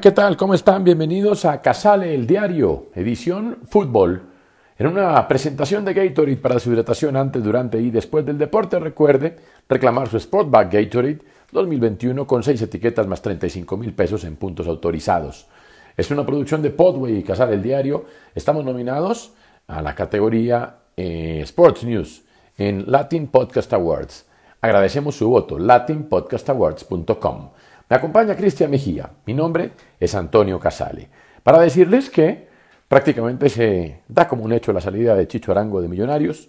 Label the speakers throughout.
Speaker 1: ¿Qué tal? ¿Cómo están? Bienvenidos a Casale, el diario, edición fútbol. En una presentación de Gatorade para su hidratación antes, durante y después del deporte, recuerde reclamar su Sportback Gatorade 2021 con 6 etiquetas más 35 mil pesos en puntos autorizados. Es una producción de Podway y Casale, el diario. Estamos nominados a la categoría eh, Sports News en Latin Podcast Awards. Agradecemos su voto, latinpodcastawards.com. Me acompaña Cristian Mejía. Mi nombre es Antonio Casale. Para decirles que prácticamente se da como un hecho la salida de Chicho Arango de Millonarios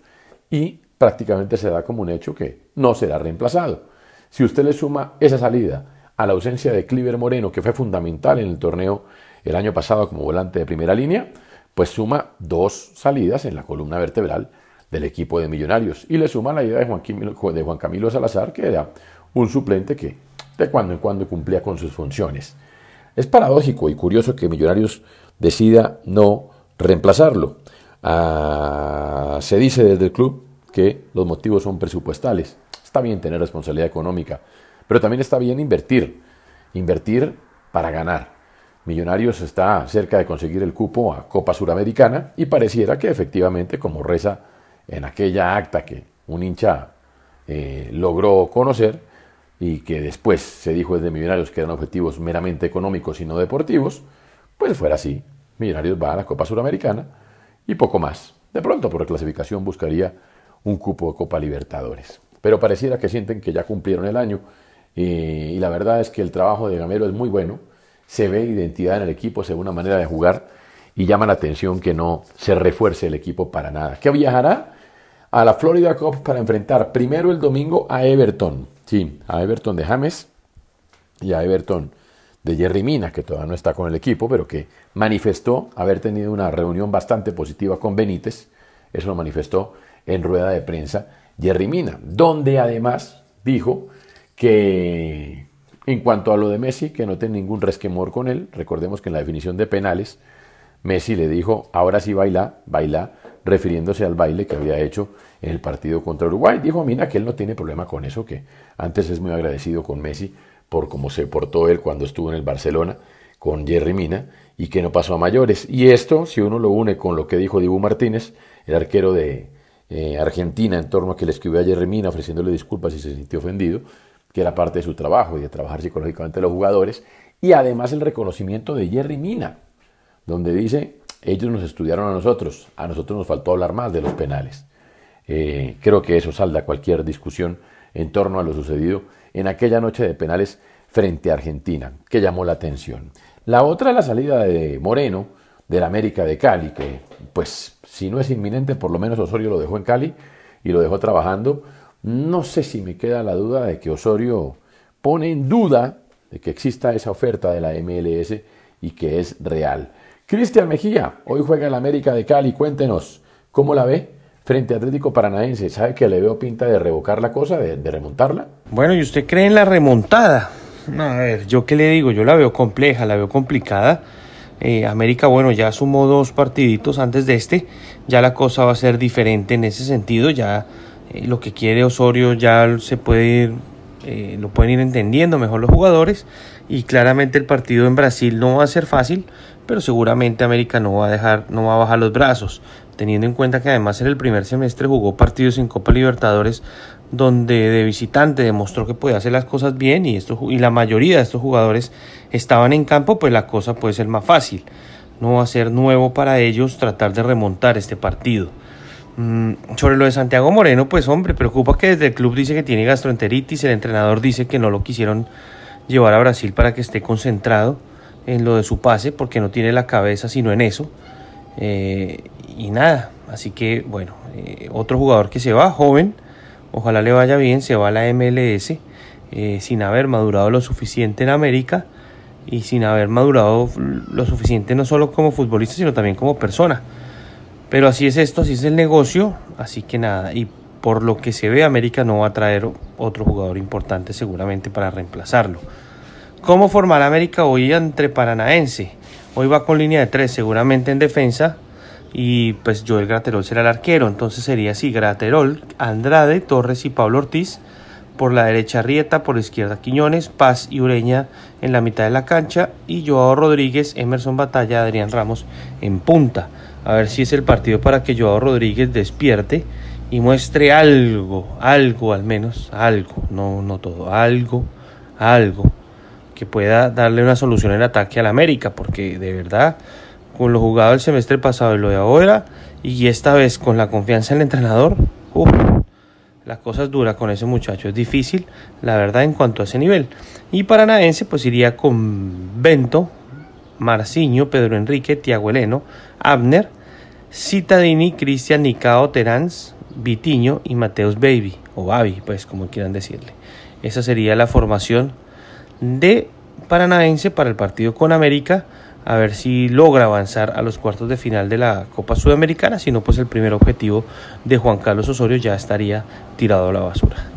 Speaker 1: y prácticamente se da como un hecho que no será reemplazado. Si usted le suma esa salida a la ausencia de Cliver Moreno, que fue fundamental en el torneo el año pasado como volante de primera línea, pues suma dos salidas en la columna vertebral del equipo de Millonarios y le suma la idea de Juan, Camilo, de Juan Camilo Salazar, que era un suplente que de cuando en cuando cumplía con sus funciones. Es paradójico y curioso que Millonarios decida no reemplazarlo. Ah, se dice desde el club que los motivos son presupuestales. Está bien tener responsabilidad económica, pero también está bien invertir. Invertir para ganar. Millonarios está cerca de conseguir el cupo a Copa Suramericana y pareciera que efectivamente, como reza en aquella acta que un hincha eh, logró conocer, y que después se dijo desde Millonarios que eran objetivos meramente económicos y no deportivos, pues fuera así. Millonarios va a la Copa Suramericana y poco más. De pronto por clasificación buscaría un cupo de Copa Libertadores. Pero pareciera que sienten que ya cumplieron el año eh, y la verdad es que el trabajo de Gamero es muy bueno. Se ve identidad en el equipo, se ve una manera de jugar y llama la atención que no se refuerce el equipo para nada. Que viajará a la Florida Cup para enfrentar primero el domingo a Everton Sí, a Everton de James y a Everton de Jerry Mina, que todavía no está con el equipo, pero que manifestó haber tenido una reunión bastante positiva con Benítez. Eso lo manifestó en rueda de prensa Jerry Mina, donde además dijo que en cuanto a lo de Messi, que no tiene ningún resquemor con él, recordemos que en la definición de penales, Messi le dijo, ahora sí baila, baila, refiriéndose al baile que había hecho en el partido contra Uruguay. Dijo Mina que él no tiene problema con eso, que antes es muy agradecido con Messi por cómo se portó él cuando estuvo en el Barcelona con Jerry Mina y que no pasó a mayores. Y esto, si uno lo une con lo que dijo Dibu Martínez, el arquero de eh, Argentina, en torno a que le escribió a Jerry Mina ofreciéndole disculpas y se sintió ofendido, que era parte de su trabajo y de trabajar psicológicamente a los jugadores, y además el reconocimiento de Jerry Mina, donde dice, ellos nos estudiaron a nosotros, a nosotros nos faltó hablar más de los penales. Eh, creo que eso salda cualquier discusión en torno a lo sucedido en aquella noche de penales frente a Argentina, que llamó la atención. La otra es la salida de Moreno del América de Cali, que pues si no es inminente, por lo menos Osorio lo dejó en Cali y lo dejó trabajando. No sé si me queda la duda de que Osorio pone en duda de que exista esa oferta de la MLS y que es real. Cristian Mejía, hoy juega el América de Cali, cuéntenos, ¿cómo la ve? Frente a Atlético Paranaense, ¿sabe que le veo pinta de revocar la cosa, de, remontarla?
Speaker 2: Bueno, ¿y usted cree en la remontada? A ver, ¿yo qué le digo? Yo la veo compleja, la veo complicada, Eh, América, bueno, ya sumó dos partiditos antes de este, ya la cosa va a ser diferente en ese sentido, ya eh, lo que quiere Osorio ya se puede ir, eh, lo pueden ir entendiendo mejor los jugadores y claramente el partido en Brasil no va a ser fácil, pero seguramente América no va a dejar, no va a bajar los brazos, teniendo en cuenta que además en el primer semestre jugó partidos en Copa Libertadores donde de visitante demostró que puede hacer las cosas bien y, y la mayoría de estos jugadores estaban en campo, pues la cosa puede ser más fácil. No va a ser nuevo para ellos tratar de remontar este partido. Mm, sobre lo de Santiago Moreno, pues hombre, preocupa que desde el club dice que tiene gastroenteritis, el entrenador dice que no lo quisieron llevar a Brasil para que esté concentrado en lo de su pase, porque no tiene la cabeza sino en eso. Eh, y nada, así que bueno, eh, otro jugador que se va, joven, ojalá le vaya bien, se va a la MLS eh, sin haber madurado lo suficiente en América y sin haber madurado lo suficiente no solo como futbolista, sino también como persona. Pero así es esto, así es el negocio, así que nada, y por lo que se ve, América no va a traer otro jugador importante seguramente para reemplazarlo. ¿Cómo formar América hoy entre Paranaense? Hoy va con línea de tres, seguramente en defensa, y pues Joel Graterol será el arquero. Entonces sería así: Graterol, Andrade, Torres y Pablo Ortiz. Por la derecha Rieta, por la izquierda Quiñones, Paz y Ureña en la mitad de la cancha y Joao Rodríguez, Emerson Batalla, Adrián Ramos en punta. A ver si es el partido para que Joao Rodríguez despierte y muestre algo, algo al menos, algo, no, no todo, algo, algo que pueda darle una solución en ataque al América, porque de verdad con lo jugado el semestre pasado y lo de ahora, y esta vez con la confianza del entrenador, uf, la cosa es dura con ese muchacho, es difícil, la verdad, en cuanto a ese nivel. Y Paranaense, pues iría con Bento, Marciño, Pedro Enrique, Tiago Eleno, Abner, Citadini, Cristian Nicao, Teráns, Vitiño y Mateus Baby, o Babi, pues como quieran decirle. Esa sería la formación de Paranaense para el partido con América a ver si logra avanzar a los cuartos de final de la Copa Sudamericana, si no, pues el primer objetivo de Juan Carlos Osorio ya estaría tirado a la basura.